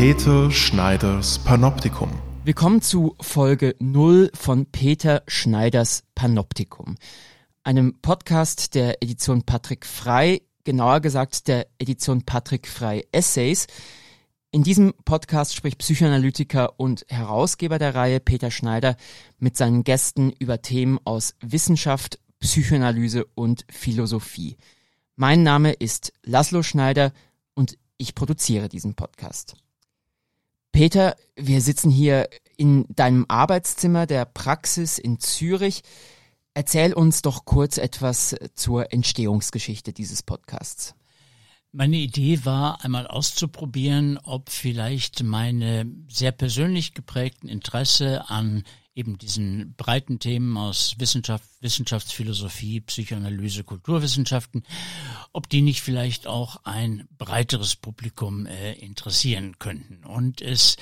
Peter Schneiders Panoptikum. Willkommen zu Folge 0 von Peter Schneiders Panoptikum, einem Podcast der Edition Patrick Frei, genauer gesagt der Edition Patrick Frei Essays. In diesem Podcast spricht Psychoanalytiker und Herausgeber der Reihe Peter Schneider mit seinen Gästen über Themen aus Wissenschaft, Psychoanalyse und Philosophie. Mein Name ist Laszlo Schneider und ich produziere diesen Podcast. Peter, wir sitzen hier in deinem Arbeitszimmer der Praxis in Zürich. Erzähl uns doch kurz etwas zur Entstehungsgeschichte dieses Podcasts. Meine Idee war, einmal auszuprobieren, ob vielleicht meine sehr persönlich geprägten Interesse an eben diesen breiten Themen aus Wissenschaft, Wissenschaftsphilosophie, Psychoanalyse, Kulturwissenschaften, ob die nicht vielleicht auch ein breiteres Publikum äh, interessieren könnten. Und es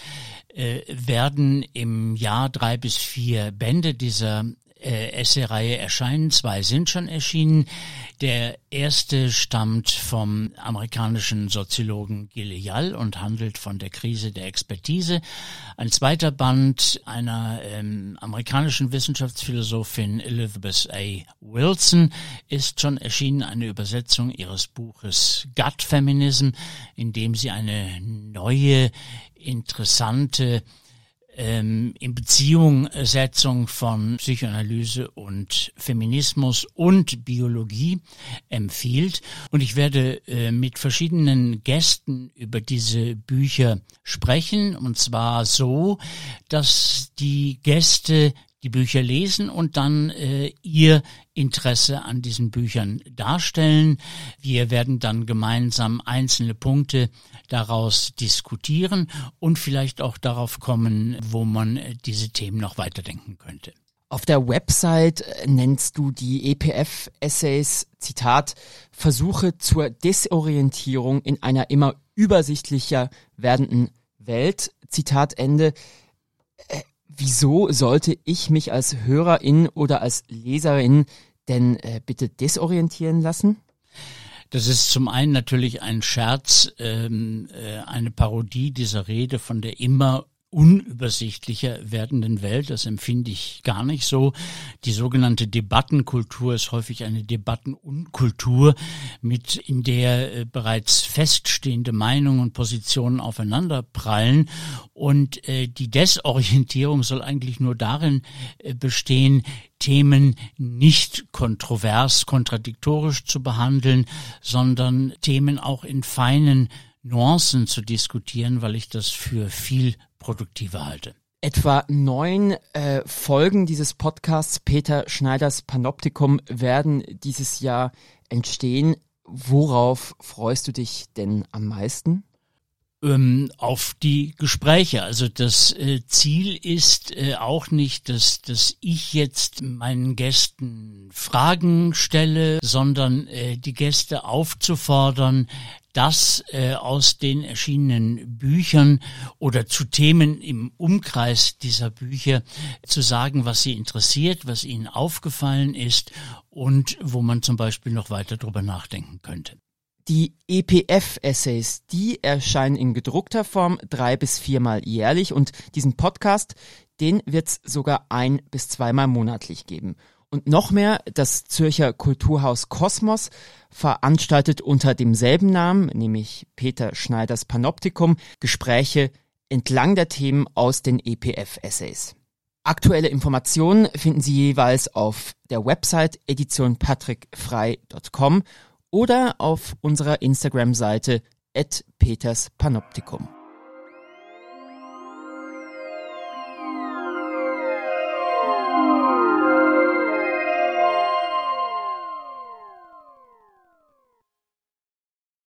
äh, werden im Jahr drei bis vier Bände dieser äh, Essay-Reihe erscheinen. Zwei sind schon erschienen. Der erste stammt vom amerikanischen Soziologen Gil Yall und handelt von der Krise der Expertise. Ein zweiter Band einer ähm, amerikanischen Wissenschaftsphilosophin Elizabeth A. Wilson ist schon erschienen, eine Übersetzung ihres Buches Gut Feminism, in dem sie eine neue, interessante ähm, in Beziehung Setzung von Psychoanalyse und Feminismus und Biologie empfiehlt. Und ich werde äh, mit verschiedenen Gästen über diese Bücher sprechen. Und zwar so, dass die Gäste die Bücher lesen und dann äh, ihr Interesse an diesen Büchern darstellen. Wir werden dann gemeinsam einzelne Punkte daraus diskutieren und vielleicht auch darauf kommen, wo man äh, diese Themen noch weiterdenken könnte. Auf der Website äh, nennst du die EPF-Essays, Zitat, Versuche zur Desorientierung in einer immer übersichtlicher werdenden Welt, Zitat Ende. Wieso sollte ich mich als Hörerin oder als Leserin denn äh, bitte desorientieren lassen? Das ist zum einen natürlich ein Scherz, ähm, äh, eine Parodie dieser Rede von der immer unübersichtlicher werdenden Welt. Das empfinde ich gar nicht so. Die sogenannte Debattenkultur ist häufig eine Debattenunkultur, mit in der äh, bereits feststehende Meinungen und Positionen aufeinander prallen. Und äh, die Desorientierung soll eigentlich nur darin äh, bestehen, Themen nicht kontrovers, kontradiktorisch zu behandeln, sondern Themen auch in feinen Nuancen zu diskutieren, weil ich das für viel produktiver halte. Etwa neun äh, Folgen dieses Podcasts Peter Schneiders Panoptikum werden dieses Jahr entstehen. Worauf freust du dich denn am meisten? ähm, auf die Gespräche. Also das äh, Ziel ist äh, auch nicht, dass, dass ich jetzt meinen Gästen Fragen stelle, sondern äh, die Gäste aufzufordern, das äh, aus den erschienenen Büchern oder zu Themen im Umkreis dieser Bücher zu sagen, was sie interessiert, was ihnen aufgefallen ist und wo man zum Beispiel noch weiter drüber nachdenken könnte. Die EPF-Essays, die erscheinen in gedruckter Form drei bis viermal jährlich und diesen Podcast, den wird's sogar ein bis zweimal monatlich geben. Und noch mehr, das Zürcher Kulturhaus Kosmos veranstaltet unter demselben Namen, nämlich Peter Schneiders Panoptikum, Gespräche entlang der Themen aus den EPF-Essays. Aktuelle Informationen finden Sie jeweils auf der Website editionpatrickfrei.com oder auf unserer Instagram-Seite at Peters Panoptikum.